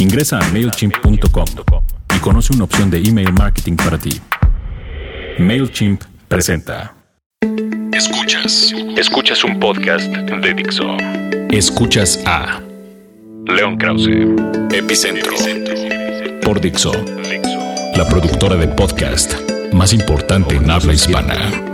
Ingresa a MailChimp.com y conoce una opción de email marketing para ti. MailChimp presenta. Escuchas. Escuchas un podcast de Dixo. Escuchas a León Krause. Epicentro por Dixo, la productora de podcast más importante en habla hispana.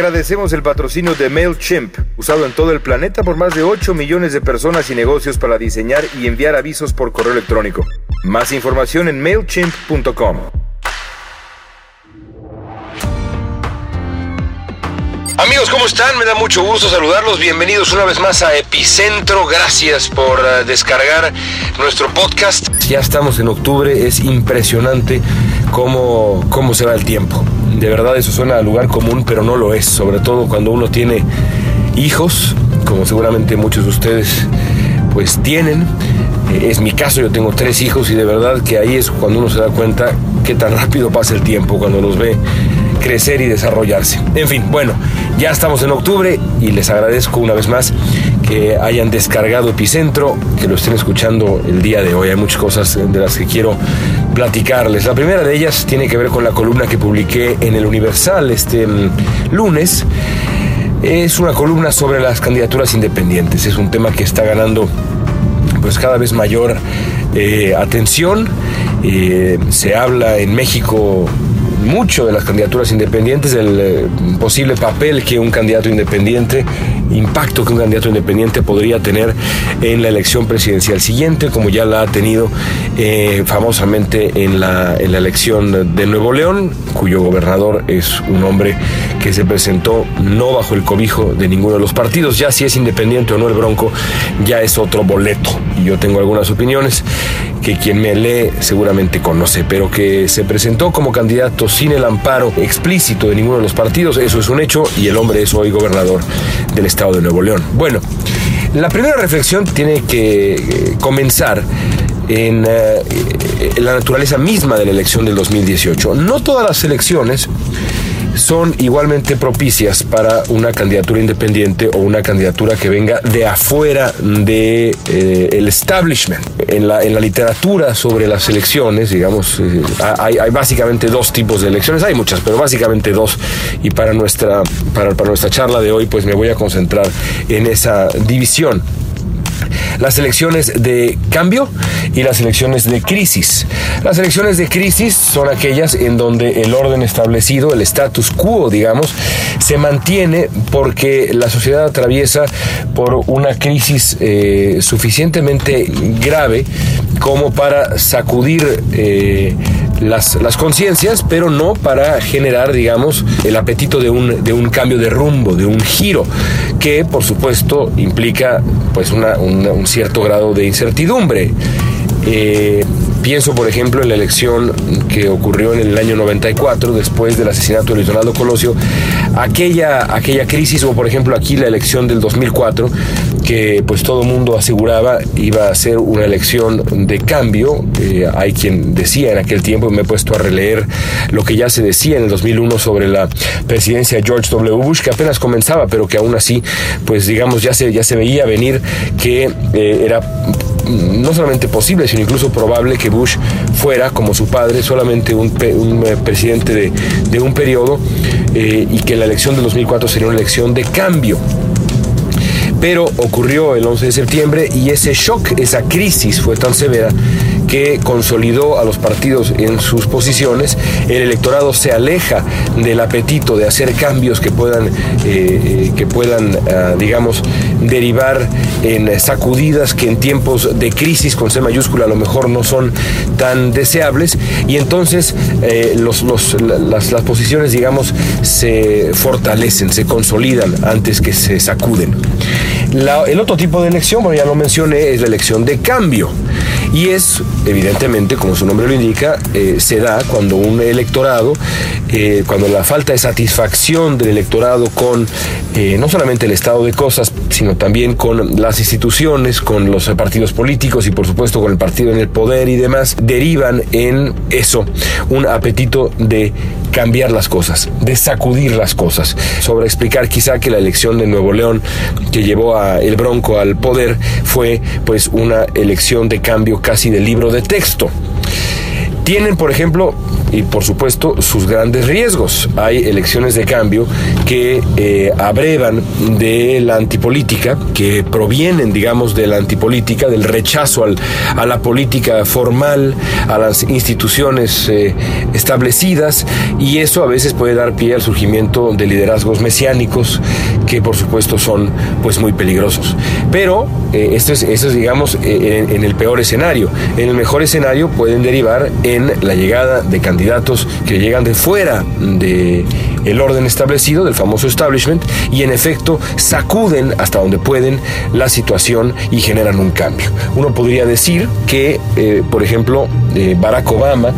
Agradecemos el patrocinio de MailChimp, usado en todo el planeta por más de 8 millones de personas y negocios para diseñar y enviar avisos por correo electrónico. Más información en MailChimp.com. Amigos, ¿cómo están? Me da mucho gusto saludarlos. Bienvenidos una vez más a Epicentro. Gracias por uh, descargar nuestro podcast. Ya estamos en octubre. Es impresionante cómo, cómo se va el tiempo. De verdad eso suena a lugar común, pero no lo es. Sobre todo cuando uno tiene hijos, como seguramente muchos de ustedes pues tienen. Eh, Es mi caso, yo tengo tres hijos y de verdad que ahí es cuando uno se da cuenta qué tan rápido pasa el tiempo cuando los ve crecer y desarrollarse. En fin, bueno, ya estamos en octubre y les agradezco una vez más que hayan descargado Epicentro, que lo estén escuchando el día de hoy. Hay muchas cosas de las que quiero platicarles. La primera de ellas tiene que ver con la columna que publiqué en el Universal este mm, lunes. Es una columna sobre las candidaturas independientes. Es un tema que está ganando pues cada vez mayor eh, atención. Eh, se habla en México mucho de las candidaturas independientes, del eh, posible papel que un candidato independiente, impacto que un candidato independiente podría tener en la elección presidencial siguiente, como ya la ha tenido eh, famosamente en la, en la elección de Nuevo León, cuyo gobernador es un hombre que se presentó no bajo el cobijo de ninguno de los partidos, ya si es independiente o no el Bronco, ya es otro boleto. Y yo tengo algunas opiniones que quien me lee seguramente conoce, pero que se presentó como candidato sin el amparo explícito de ninguno de los partidos, eso es un hecho y el hombre es hoy gobernador del estado de Nuevo León. Bueno, la primera reflexión tiene que eh, comenzar en, eh, en la naturaleza misma de la elección del 2018. No todas las elecciones son igualmente propicias para una candidatura independiente o una candidatura que venga de afuera de eh, el establishment. En la, en la literatura sobre las elecciones, digamos, eh, hay, hay básicamente dos tipos de elecciones, hay muchas, pero básicamente dos. Y para nuestra, para, para nuestra charla de hoy, pues me voy a concentrar en esa división las elecciones de cambio y las elecciones de crisis. Las elecciones de crisis son aquellas en donde el orden establecido, el status quo, digamos, se mantiene porque la sociedad atraviesa por una crisis eh, suficientemente grave como para sacudir eh, las, las conciencias, pero no para generar, digamos, el apetito de un, de un cambio de rumbo, de un giro, que por supuesto implica pues una, un cierto grado de incertidumbre. Eh, pienso, por ejemplo, en la elección que ocurrió en el año 94, después del asesinato de Luis Donaldo Colosio, aquella, aquella crisis, o por ejemplo aquí la elección del 2004, que pues todo mundo aseguraba iba a ser una elección de cambio. Eh, hay quien decía en aquel tiempo, me he puesto a releer lo que ya se decía en el 2001 sobre la presidencia de George W. Bush, que apenas comenzaba, pero que aún así, pues digamos, ya se, ya se veía venir que eh, era no solamente posible, sino incluso probable que Bush fuera, como su padre, solamente un, un presidente de, de, un periodo eh, y que la elección de 2004 sería una elección de cambio. Pero ocurrió el 11 de septiembre y ese shock, esa crisis fue tan severa que consolidó a los partidos en sus posiciones. El electorado se aleja del apetito de hacer cambios que puedan, eh, que puedan uh, digamos, derivar en sacudidas que en tiempos de crisis con C mayúscula a lo mejor no son tan deseables. Y entonces eh, los, las, posiciones, digamos, se fortalecen, se consolidan antes que se sacuden. El otro tipo de elección, bueno, ya lo mencioné, es la elección de cambio. Y es, evidentemente, como su nombre lo indica, eh, se da cuando un electorado, eh, cuando la falta de satisfacción del electorado con eh, no solamente el estado de cosas, sino también con las instituciones, con los partidos políticos y por supuesto con el partido en el poder y demás, derivan en eso, un apetito de cambiar las cosas, de sacudir las cosas, sobre explicar quizá que la elección de Nuevo León que llevó a el Bronco al poder fue pues una elección de cambio casi de libro de texto. Tienen, por ejemplo, y por supuesto sus grandes riesgos. Hay elecciones de cambio que eh, abrevan de la antipolítica, que provienen, digamos, de la antipolítica, del rechazo al, a la política formal, a las instituciones eh, establecidas, y eso a veces puede dar pie al surgimiento de liderazgos mesiánicos que por supuesto son pues muy peligrosos. Pero eh, esto, es, digamos, en, en el peor escenario. En el mejor escenario pueden derivar en la llegada de candidatos candidatos que llegan de fuera de el orden establecido del famoso establishment y en efecto sacuden hasta donde pueden la situación y generan un cambio. Uno podría decir que, eh, por ejemplo, eh, Barack Obama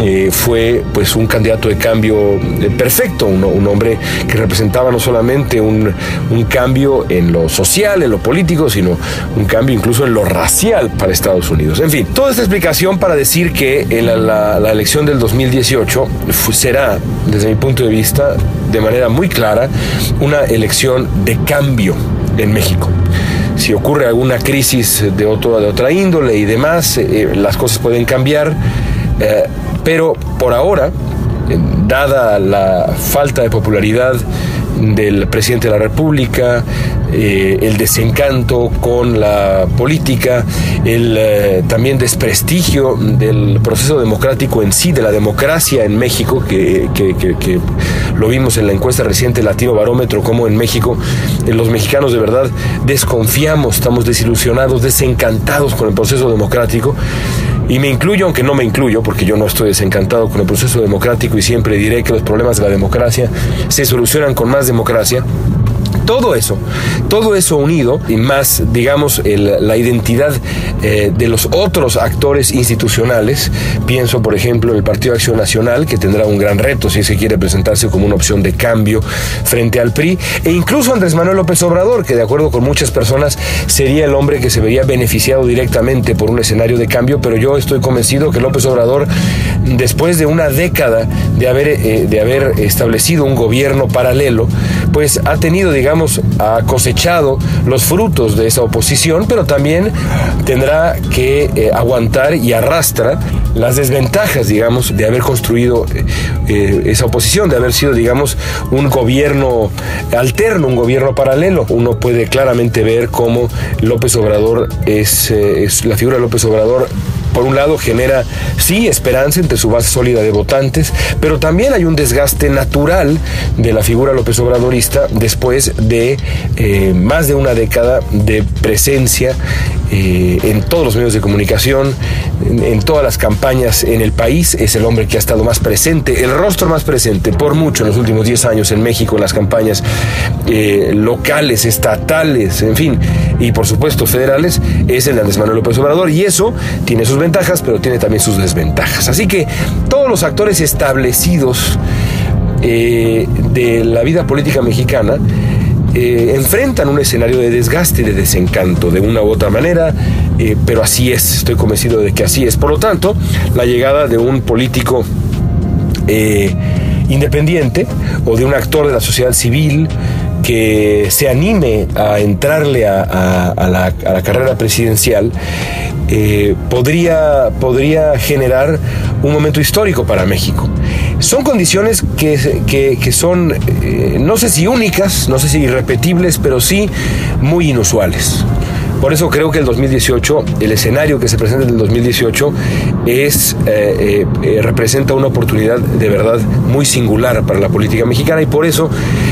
eh, fue pues un candidato de cambio eh, perfecto, un, hombre que representaba no solamente un, un, cambio en lo social, en lo político, sino un cambio incluso en lo racial para Estados Unidos. En fin, toda esta explicación para decir que la, elección del 2018 será, desde mi punto de vista, de manera muy clara, una elección de cambio en México si ocurre alguna crisis de, otro, de otra índole y demás, eh, las cosas pueden cambiar. Pero por ahora, dada la falta de popularidad del presidente de la República, eh, el desencanto con la política, el eh, también desprestigio del proceso democrático en sí, de la democracia en México, que, que, que, lo vimos en la encuesta reciente Latino Barómetro, como en México eh, los mexicanos de verdad desconfiamos, estamos desilusionados, desencantados con el proceso democrático. Y me incluyo, aunque no me incluyo, porque yo no estoy desencantado con el proceso democrático y siempre diré que los problemas de la democracia se solucionan con más democracia. Todo eso, todo eso unido y más, digamos, la identidad eh, de los otros actores institucionales, pienso, por ejemplo, en el Partido Acción Nacional, que tendrá un gran reto si se quiere presentarse como una opción de cambio frente al PRI, e incluso Andrés Manuel López Obrador, que de acuerdo con muchas personas sería el hombre que se vería beneficiado directamente por un escenario de cambio, pero yo estoy convencido que López Obrador, después de una década de haber, eh, de haber establecido un gobierno paralelo, pues ha tenido, digamos, ha cosechado los frutos de esa oposición, pero también tendrá que eh, aguantar y arrastra las desventajas, digamos, de haber construido eh, esa oposición, de haber sido, digamos, un gobierno alterno, un gobierno paralelo. Uno puede claramente ver cómo López Obrador es, eh, es la figura de López Obrador por un lado genera, sí, esperanza entre su base sólida de votantes, pero también hay un desgaste natural de la figura López Obradorista después de eh, más de una década de presencia eh, en todos los medios de comunicación, en, todas las campañas en el país. Es el hombre que ha estado más presente, el rostro más presente por mucho en los últimos 10 años en México, en las campañas eh, locales, estatales, en fin, y por supuesto federales, es el Andrés Manuel López Obrador. Y eso tiene sus ventajas, pero tiene también sus desventajas. Así que todos los actores establecidos eh, de la vida política mexicana, eh, enfrentan un escenario de desgaste, de desencanto, de una u otra manera, eh, pero así es, estoy convencido de que así es. Por lo tanto, la llegada de un político independiente o de un actor de la sociedad civil que se anime a entrarle a, la, carrera presidencial, eh, podría, podría generar un momento histórico para México. Son condiciones que, que, que son, eh, no sé si únicas, no sé si irrepetibles, pero sí muy inusuales. Por eso creo que el 2018, el escenario que se presenta en el 2018, es, eh, eh, representa una oportunidad de verdad muy singular para la política mexicana y por eso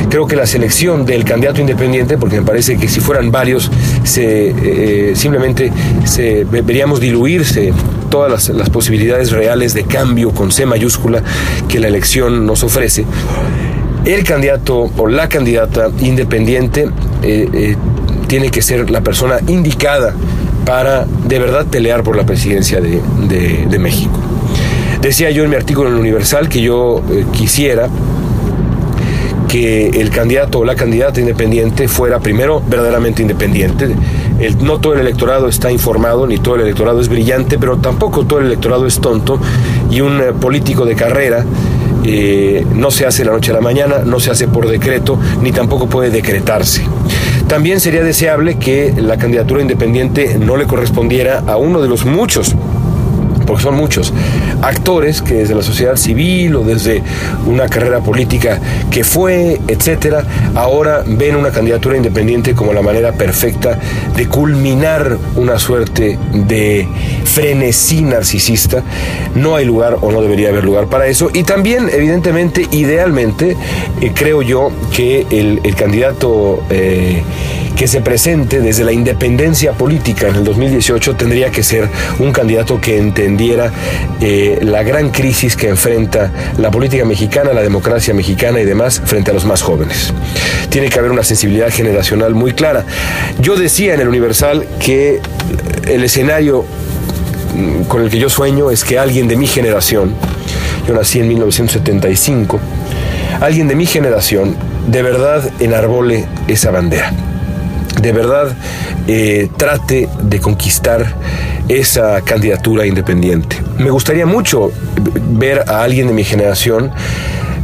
creo que la selección del candidato independiente, porque me parece que si fueran varios, se, eh, simplemente se, veríamos diluirse todas las, posibilidades reales de cambio con C mayúscula que la elección nos ofrece. El candidato o la candidata independiente tiene que ser la persona indicada para de verdad pelear por la presidencia de, México. Decía yo en mi artículo en el Universal que yo eh, quisiera que el candidato o la candidata independiente fuera primero verdaderamente independiente. El, no todo el electorado está informado, ni todo el electorado es brillante, pero tampoco todo el electorado es tonto y un eh, político de carrera eh, no se hace la noche a la mañana, no se hace por decreto, ni tampoco puede decretarse. También sería deseable que la candidatura independiente no le correspondiera a uno de los muchos porque son muchos actores que desde la sociedad civil o desde una carrera política que fue, etcétera, ahora ven una candidatura independiente como la manera perfecta de culminar una suerte de frenesí narcisista. No hay lugar o no debería haber lugar para eso. Y también, evidentemente, idealmente, eh, creo yo que el, candidato eh, que se presente desde la independencia política en el 2018 tendría que ser un candidato que entendiera eh, la gran crisis que enfrenta la política mexicana, la democracia mexicana y demás frente a los más jóvenes. Tiene que haber una sensibilidad generacional muy clara. Yo decía en el Universal que el escenario mm, con el que yo sueño es que alguien de mi generación, yo nací en 1975, alguien de mi generación de verdad enarbole esa bandera de verdad eh, trate de conquistar esa candidatura independiente. Me gustaría mucho ver a alguien de mi generación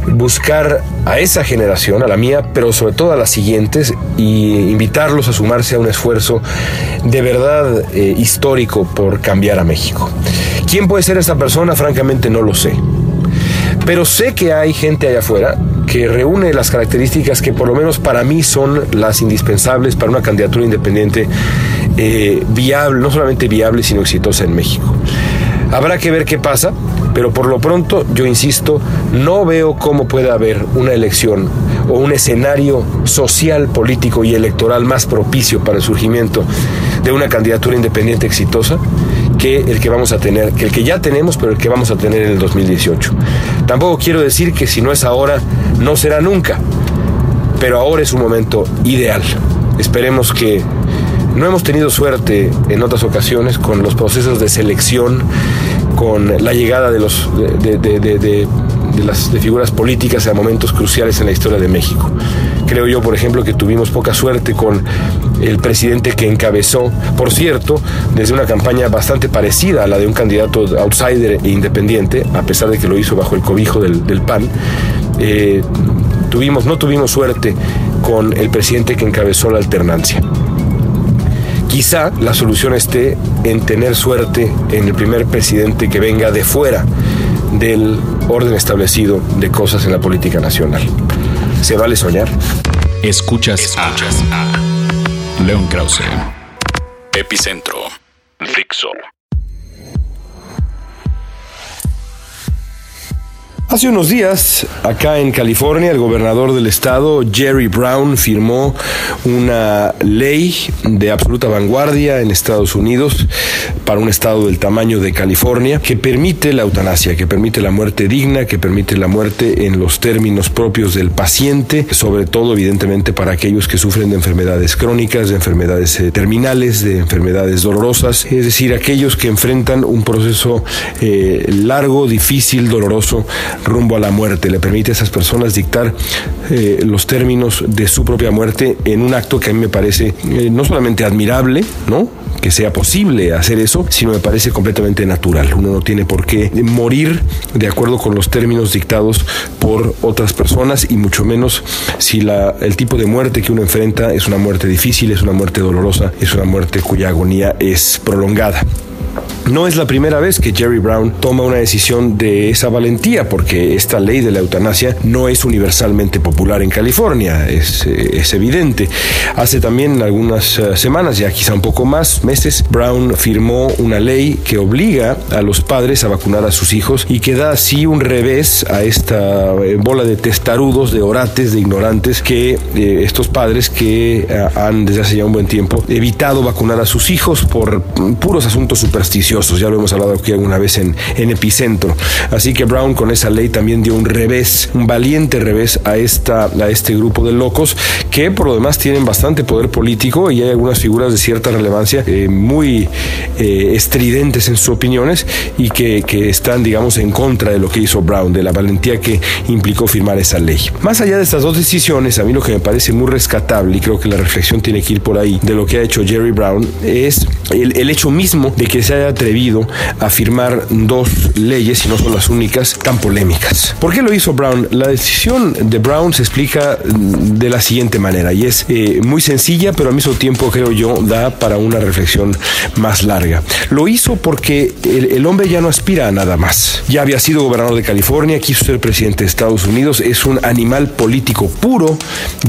buscar a esa generación, a la mía, pero sobre todo a las siguientes, y invitarlos a sumarse a un esfuerzo de verdad eh, histórico por cambiar a México. ¿Quién puede ser esa persona? Francamente no lo sé. Pero sé que hay gente allá afuera que reúne las características que por lo menos para mí son las indispensables para una candidatura independiente eh, viable, no solamente viable, sino exitosa en México. Habrá que ver qué pasa, pero por lo pronto, yo insisto, no veo cómo puede haber una elección o un escenario social, político y electoral más propicio para el surgimiento de una candidatura independiente exitosa que el que vamos a tener, que el que ya tenemos, pero el que vamos a tener en el 2018. Tampoco quiero decir que si no es ahora, no será nunca, pero ahora es un momento ideal. Esperemos que no hemos tenido suerte en otras ocasiones con los procesos de selección, con la llegada de los de, las figuras políticas a momentos cruciales en la historia de México. Creo yo, por ejemplo, que tuvimos poca suerte con el presidente que encabezó, por cierto, desde una campaña bastante parecida a la de un candidato outsider e independiente, a pesar de que lo hizo bajo el cobijo del, PAN. Eh, tuvimos, no tuvimos suerte con el presidente que encabezó la alternancia. Quizá la solución esté en tener suerte en el primer presidente que venga de fuera del orden establecido de cosas en la política nacional. ¿Se vale soñar? Escuchas, Escuchas a, León Krause. Epicentro. Dixo. Hace unos días, acá en California, el gobernador del estado, Jerry Brown, firmó una ley de absoluta vanguardia en Estados Unidos para un estado del tamaño de California que permite la eutanasia, que permite la muerte digna, que permite la muerte en los términos propios del paciente, sobre todo evidentemente para aquellos que sufren de enfermedades crónicas, de enfermedades eh, terminales, de enfermedades dolorosas, es decir, aquellos que enfrentan un proceso eh, largo, difícil, doloroso rumbo a la muerte. Le permite a esas personas dictar eh, los términos de su propia muerte en un acto que a mí me parece eh, no solamente admirable, ¿no? que sea posible hacer eso, sino me parece completamente natural. Uno no tiene por qué morir de acuerdo con los términos dictados por otras personas y mucho menos si la, el tipo de muerte que uno enfrenta es una muerte difícil, es una muerte dolorosa, es una muerte cuya agonía es prolongada. No es la primera vez que Jerry Brown toma una decisión de esa valentía, porque esta ley de la eutanasia no es universalmente popular en California, es, eh, evidente. Hace también algunas eh, semanas, ya quizá un poco más, meses, Brown firmó una ley que obliga a los padres a vacunar a sus hijos y que da así un revés a esta eh, bola de testarudos, de orates, de ignorantes que estos padres que han desde hace ya un buen tiempo evitado vacunar a sus hijos por puros asuntos supersticiosos ya lo hemos hablado aquí alguna vez en, en Epicentro. Así que Brown con esa ley también dio un revés, un valiente revés a, esta, a este grupo de locos que por lo demás tienen bastante poder político y hay algunas figuras de cierta relevancia eh, muy eh, estridentes en sus opiniones y que, que están, digamos, en contra de lo que hizo Brown, de la valentía que implicó firmar esa ley. Más allá de estas dos decisiones, a mí lo que me parece muy rescatable y creo que la reflexión tiene que ir por ahí de lo que ha hecho Jerry Brown es el, el hecho mismo de que se haya atrevido a firmar dos leyes, y no son las únicas, tan polémicas. ¿Por qué lo hizo Brown? La decisión de Brown se explica de la siguiente manera, y es eh, muy sencilla, pero al mismo tiempo creo yo da para una reflexión más larga. Lo hizo porque el, el hombre ya no aspira a nada más. Ya había sido gobernador de California, quiso ser presidente de Estados Unidos, es un animal político puro.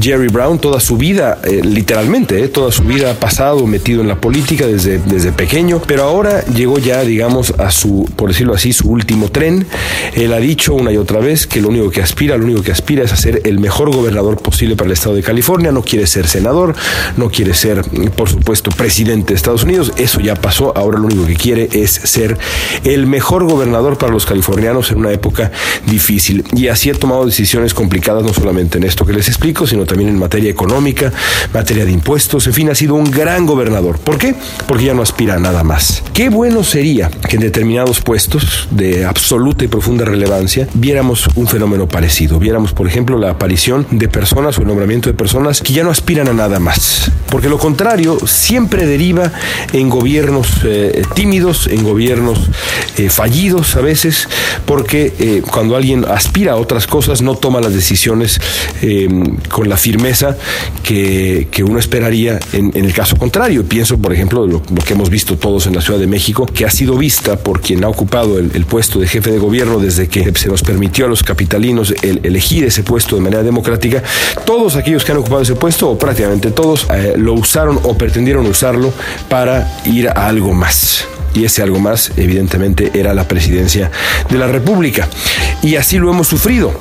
Jerry Brown toda su vida, eh, literalmente, eh, toda su vida ha pasado metido en la política desde, desde pequeño, pero ahora llegó ya, digamos, a su, por decirlo así, su último tren. Él ha dicho una y otra vez que lo único que aspira, lo único que aspira es a ser el mejor gobernador posible para el estado de California, no quiere ser senador, no quiere ser, por supuesto, presidente de Estados Unidos, eso ya pasó, ahora lo único que quiere es ser el mejor gobernador para los californianos en una época difícil. Y así ha tomado decisiones complicadas, no solamente en esto que les explico, sino también en materia económica, materia de impuestos, en fin, ha sido un gran gobernador. ¿Por qué? Porque ya no aspira a nada más. Qué bueno sería que en determinados puestos de absoluta y profunda relevancia viéramos un fenómeno parecido. Viéramos, por ejemplo, la aparición de personas o el nombramiento de personas que ya no aspiran a nada más. Porque lo contrario siempre deriva en gobiernos eh, tímidos, en gobiernos eh, fallidos a veces, porque eh, cuando alguien aspira a otras cosas no toma las decisiones con la firmeza que, uno esperaría en, el caso contrario. Pienso, por ejemplo, lo, lo, que hemos visto todos en la Ciudad de México, que ha sido vista por quien ha ocupado el, puesto de jefe de gobierno desde que se nos permitió a los capitalinos el, elegir ese puesto de manera democrática. Todos aquellos que han ocupado ese puesto, o prácticamente todos, eh, lo usaron o pretendieron usarlo para ir a algo más y ese algo más evidentemente era la presidencia de la República. Y así lo hemos sufrido,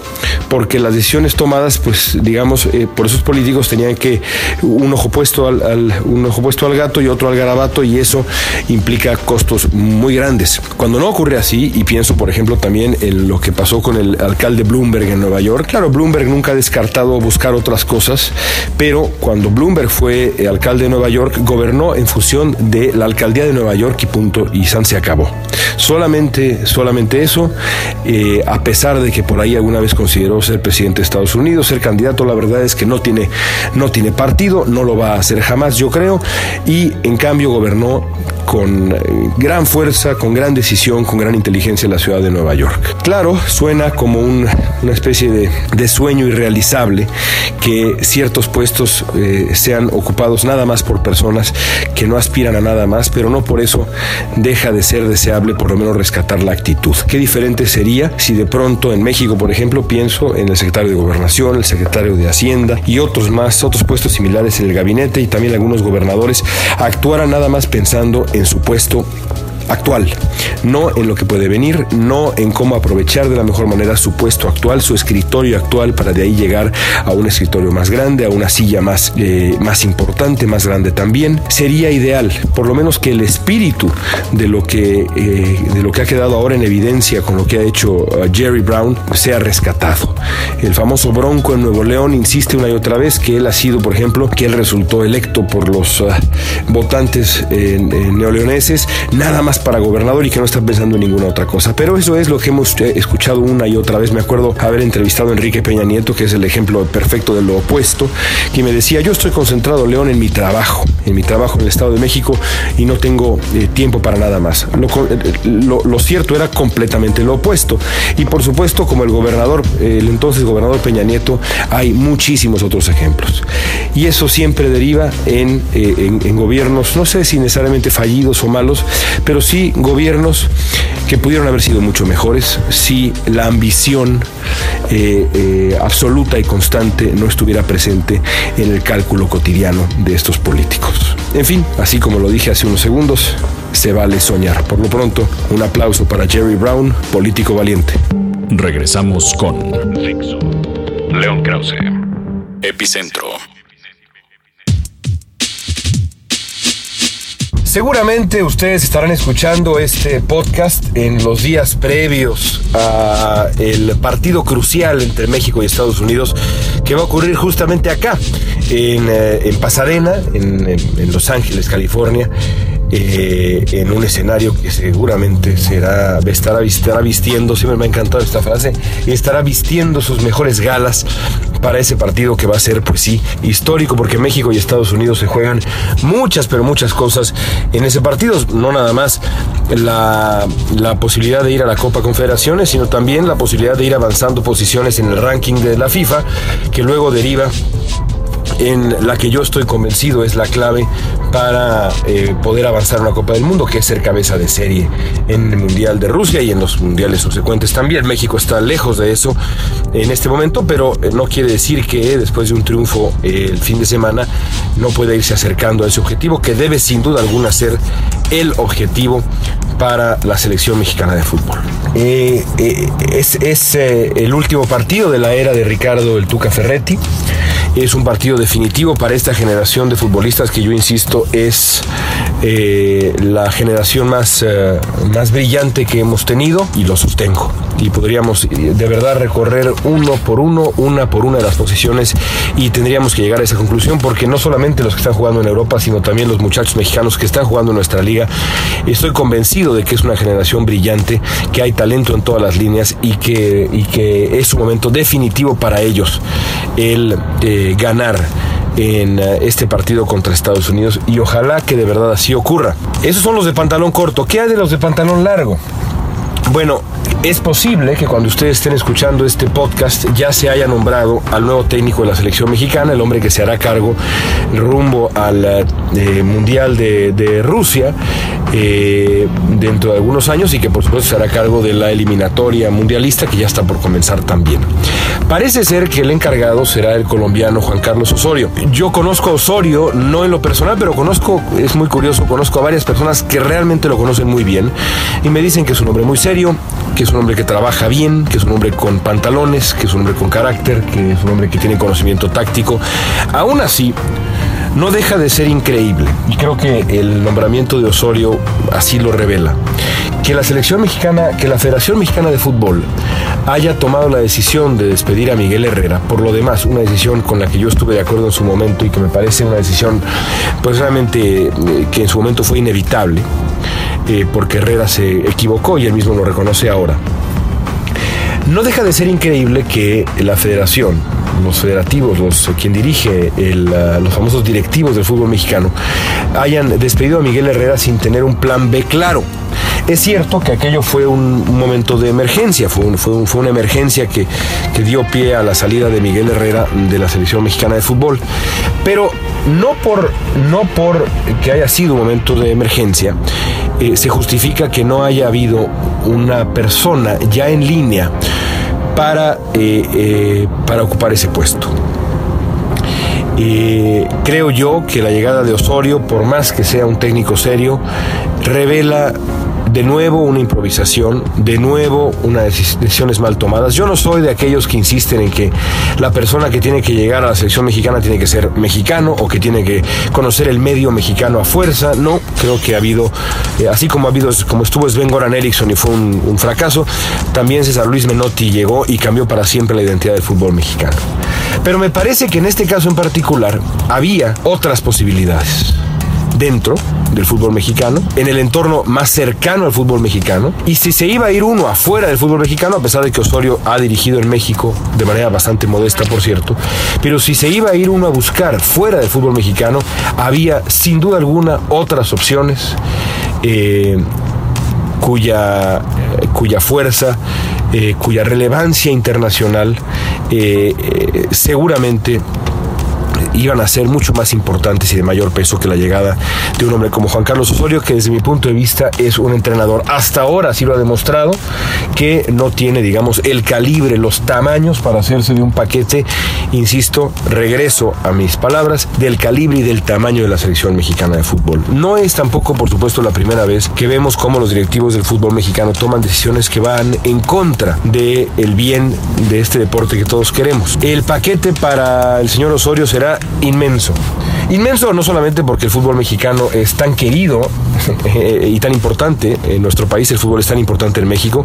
porque las decisiones tomadas, pues digamos, eh, por esos políticos tenían que un ojo puesto al, al, un ojo puesto al gato y otro al garabato y eso implica costos muy grandes. Cuando no ocurre así, y pienso por ejemplo también en lo que pasó con el alcalde Bloomberg en Nueva York, claro, Bloomberg nunca ha descartado buscar otras cosas, pero cuando Bloomberg fue eh, alcalde de Nueva York, gobernó en función de la alcaldía de Nueva York y punto y San se acabó. Solamente, solamente eso, eh, a pesar de que por ahí alguna vez consideró ser presidente de Estados Unidos, ser candidato, la verdad es que no tiene, no tiene partido, no lo va a hacer jamás, yo creo, y en cambio gobernó con eh, gran fuerza, con gran decisión, con gran inteligencia en la ciudad de Nueva York. Claro, suena como un, una especie de, de, sueño irrealizable que ciertos puestos eh, sean ocupados nada más por personas que no aspiran a nada más, pero no por eso deja de ser deseable por lo menos rescatar la actitud. Qué diferente sería si de pronto en México, por ejemplo, pienso en el secretario de Gobernación, el secretario de Hacienda y otros más, otros puestos similares en el gabinete y también algunos gobernadores actuaran nada más pensando en su puesto actual, no en lo que puede venir, no en cómo aprovechar de la mejor manera su puesto actual, su escritorio actual, para de ahí llegar a un escritorio más grande, a una silla más, eh, más importante, más grande también. Sería ideal, por lo menos que el espíritu de lo que, eh, de lo que ha quedado ahora en evidencia con lo que ha hecho uh, Jerry Brown sea rescatado. El famoso Bronco en Nuevo León insiste una y otra vez que él ha sido, por ejemplo, que él resultó electo por los votantes eh, neoleoneses, nada más para gobernador y que no está pensando en ninguna otra cosa. Pero eso es lo que hemos escuchado una y otra vez. Me acuerdo haber entrevistado a Enrique Peña Nieto, que es el ejemplo perfecto de lo opuesto, que me decía, yo estoy concentrado, León, en mi trabajo, en mi trabajo en el Estado de México y no tengo eh, tiempo para nada más. Lo, lo, cierto era completamente lo opuesto. Y por supuesto, como el gobernador, el entonces gobernador Peña Nieto, hay muchísimos otros ejemplos. Y eso siempre deriva en, eh, en, gobiernos, no sé si necesariamente fallidos o malos, pero sí gobiernos que pudieron haber sido mucho mejores si la ambición eh, eh, absoluta y constante no estuviera presente en el cálculo cotidiano de estos políticos. En fin, así como lo dije hace unos segundos, se vale soñar. Por lo pronto, un aplauso para Jerry Brown, político valiente. Regresamos con León Krause, Epicentro. Seguramente ustedes estarán escuchando este podcast en los días previos a el partido crucial entre México y Estados Unidos que va a ocurrir justamente acá, en, en Pasadena, en, en, Los Ángeles, California. Eh, en un escenario que seguramente será, estará, estará vistiendo, siempre me ha encantado esta frase, estará vistiendo sus mejores galas para ese partido que va a ser, pues sí, histórico, porque México y Estados Unidos se juegan muchas, pero muchas cosas en ese partido, no nada más la, la posibilidad de ir a la Copa Confederaciones, sino también la posibilidad de ir avanzando posiciones en el ranking de la FIFA, que luego deriva en la que yo estoy convencido es la clave para eh, poder avanzar en la Copa del Mundo, que es ser cabeza de serie en el Mundial de Rusia y en los mundiales subsecuentes también. México está lejos de eso en este momento, pero eh, no quiere decir que después de un triunfo eh, el fin de semana no pueda irse acercando a ese objetivo, que debe sin duda alguna ser el objetivo para la selección mexicana de fútbol. es, es el último partido de la era de Ricardo el Tuca Ferretti es un partido definitivo para esta generación de futbolistas que yo insisto es eh, la generación más, eh, más brillante que hemos tenido y lo sostengo. Y podríamos eh, de verdad recorrer uno por uno, una por una de las posiciones y tendríamos que llegar a esa conclusión porque no solamente los que están jugando en Europa, sino también los muchachos mexicanos que están jugando en nuestra liga, estoy convencido de que es una generación brillante, que hay talento en todas las líneas y que, y que es un momento definitivo para ellos el ganar en eh, este partido contra Estados Unidos y ojalá que de verdad así ocurra. Esos son los de pantalón corto. ¿Qué hay de los de pantalón largo? Bueno, es posible que cuando ustedes estén escuchando este podcast ya se haya nombrado al nuevo técnico de la selección mexicana, el hombre que se hará cargo rumbo al eh, Mundial de, Rusia eh, dentro de algunos años y que por supuesto se hará cargo de la eliminatoria mundialista que ya está por comenzar también. Parece ser que el encargado será el colombiano Juan Carlos Osorio. Yo conozco a Osorio, no en lo personal, pero conozco, es muy curioso, conozco a varias personas que realmente lo conocen muy bien y me dicen que es un hombre muy serio, que es un hombre que trabaja bien, que es un hombre con pantalones, que es un hombre con carácter, que es un hombre que tiene conocimiento táctico. Aún así, no deja de ser increíble, y creo que el nombramiento de Osorio así lo revela, que la selección mexicana, que la Federación Mexicana de Fútbol haya tomado la decisión de despedir a Miguel Herrera, por lo demás, una decisión con la que yo estuve de acuerdo en su momento y que me parece una decisión, pues realmente, eh, que en su momento fue inevitable, eh, porque Herrera se equivocó y él mismo lo reconoce ahora. No deja de ser increíble que la federación, los federativos, los, quien dirige los famosos directivos del fútbol mexicano, hayan despedido a Miguel Herrera sin tener un plan B claro. Es cierto que aquello fue un, momento de emergencia, fue una emergencia que, que, dio pie a la salida de Miguel Herrera de la selección mexicana de fútbol, pero no por, no por que haya sido un momento de emergencia, eh, se justifica que no haya habido una persona ya en línea para, eh, eh, para ocupar ese puesto. creo yo que la llegada de Osorio, por más que sea un técnico serio, revela de nuevo una improvisación, de nuevo unas decisiones mal tomadas. Yo no soy de aquellos que insisten en que la persona que tiene que llegar a la selección mexicana tiene que ser mexicano o que tiene que conocer el medio mexicano a fuerza. No, creo que ha habido, eh, así como ha habido, como estuvo Sven Goran Eriksson y fue un, un fracaso, también César Luis Menotti llegó y cambió para siempre la identidad del fútbol mexicano. Pero me parece que en este caso en particular había otras posibilidades dentro del fútbol mexicano, en el entorno más cercano al fútbol mexicano. Y si se iba a ir uno afuera del fútbol mexicano, a pesar de que Osorio ha dirigido en México de manera bastante modesta, por cierto, pero si se iba a ir uno a buscar fuera del fútbol mexicano, había sin duda alguna otras opciones. Eh, cuya, cuya fuerza, eh, cuya relevancia internacional eh, seguramente iban a ser mucho más importantes y de mayor peso que la llegada de un hombre como Juan Carlos Osorio, que desde mi punto de vista es un entrenador, hasta ahora sí lo ha demostrado, que no tiene, digamos, el calibre, los tamaños para hacerse de un paquete, insisto, regreso a mis palabras, del calibre y del tamaño de la selección mexicana de fútbol. No es tampoco, por supuesto, la primera vez que vemos cómo los directivos del fútbol mexicano toman decisiones que van en contra del el bien de este deporte que todos queremos. El paquete para el señor Osorio será inmenso. Inmenso no solamente porque el fútbol mexicano es tan querido eh, y tan importante en nuestro país, el fútbol es tan importante en México,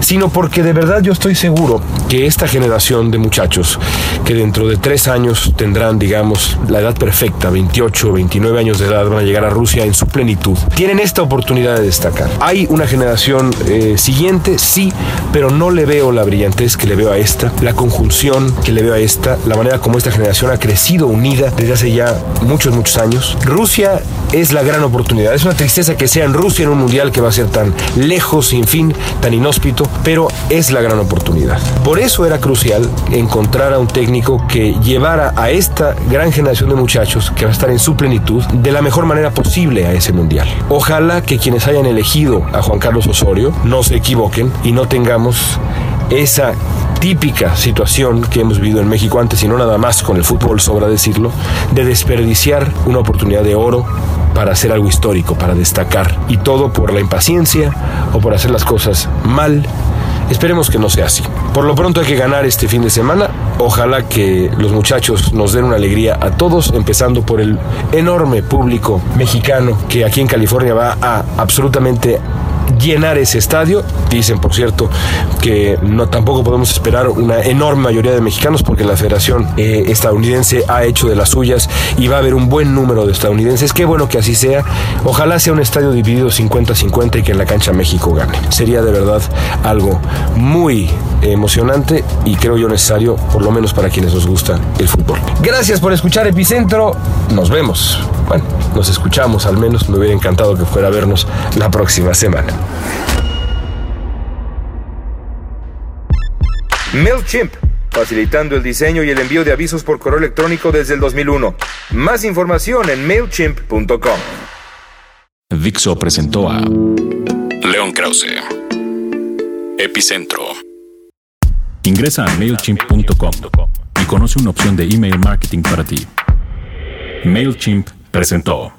sino porque de verdad yo estoy seguro que esta generación de muchachos que dentro de tres años tendrán, digamos, la edad perfecta, 28, 29 años de edad, van a llegar a Rusia en su plenitud, tienen esta oportunidad de destacar. Hay una generación eh, siguiente, sí, pero no le veo la brillantez que le veo a esta, la conjunción que le veo a esta, la manera como esta generación ha crecido unida desde hace ya muchos, muchos años. Rusia es la gran oportunidad. Es una tristeza que sea en Rusia en un mundial que va a ser tan lejos, sin fin, tan inhóspito, pero es la gran oportunidad. Por eso era crucial encontrar a un técnico que llevara a esta gran generación de muchachos que va a estar en su plenitud de la mejor manera posible a ese mundial. Ojalá que quienes hayan elegido a Juan Carlos Osorio no se equivoquen y no tengamos esa típica situación que hemos vivido en México antes y no nada más con el fútbol, sobra decirlo, de desperdiciar una oportunidad de oro para hacer algo histórico, para destacar, y todo por la impaciencia o por hacer las cosas mal. Esperemos que no sea así. Por lo pronto hay que ganar este fin de semana. Ojalá que los muchachos nos den una alegría a todos, empezando por el enorme público mexicano que aquí en California va a absolutamente llenar ese estadio. Dicen, por cierto, que no tampoco podemos esperar una enorme mayoría de mexicanos porque la Federación eh, estadounidense ha hecho de las suyas y va a haber un buen número de estadounidenses. Qué bueno que así sea. Ojalá sea un estadio dividido 50-50 y que en la cancha México gane. Sería de verdad algo muy emocionante y creo yo necesario, por lo menos para quienes nos gusta el fútbol. Gracias por escuchar Epicentro. Nos vemos. Bueno, nos escuchamos al menos. Me hubiera encantado que fuera a vernos la próxima semana. MailChimp, facilitando el diseño y el envío de avisos por correo electrónico desde el 2001. Más información en mailchimp.com. Dixo presentó a León Krause. Epicentro. Ingresa a mailchimp.com y conoce una opción de email marketing para ti. MailChimp presentó.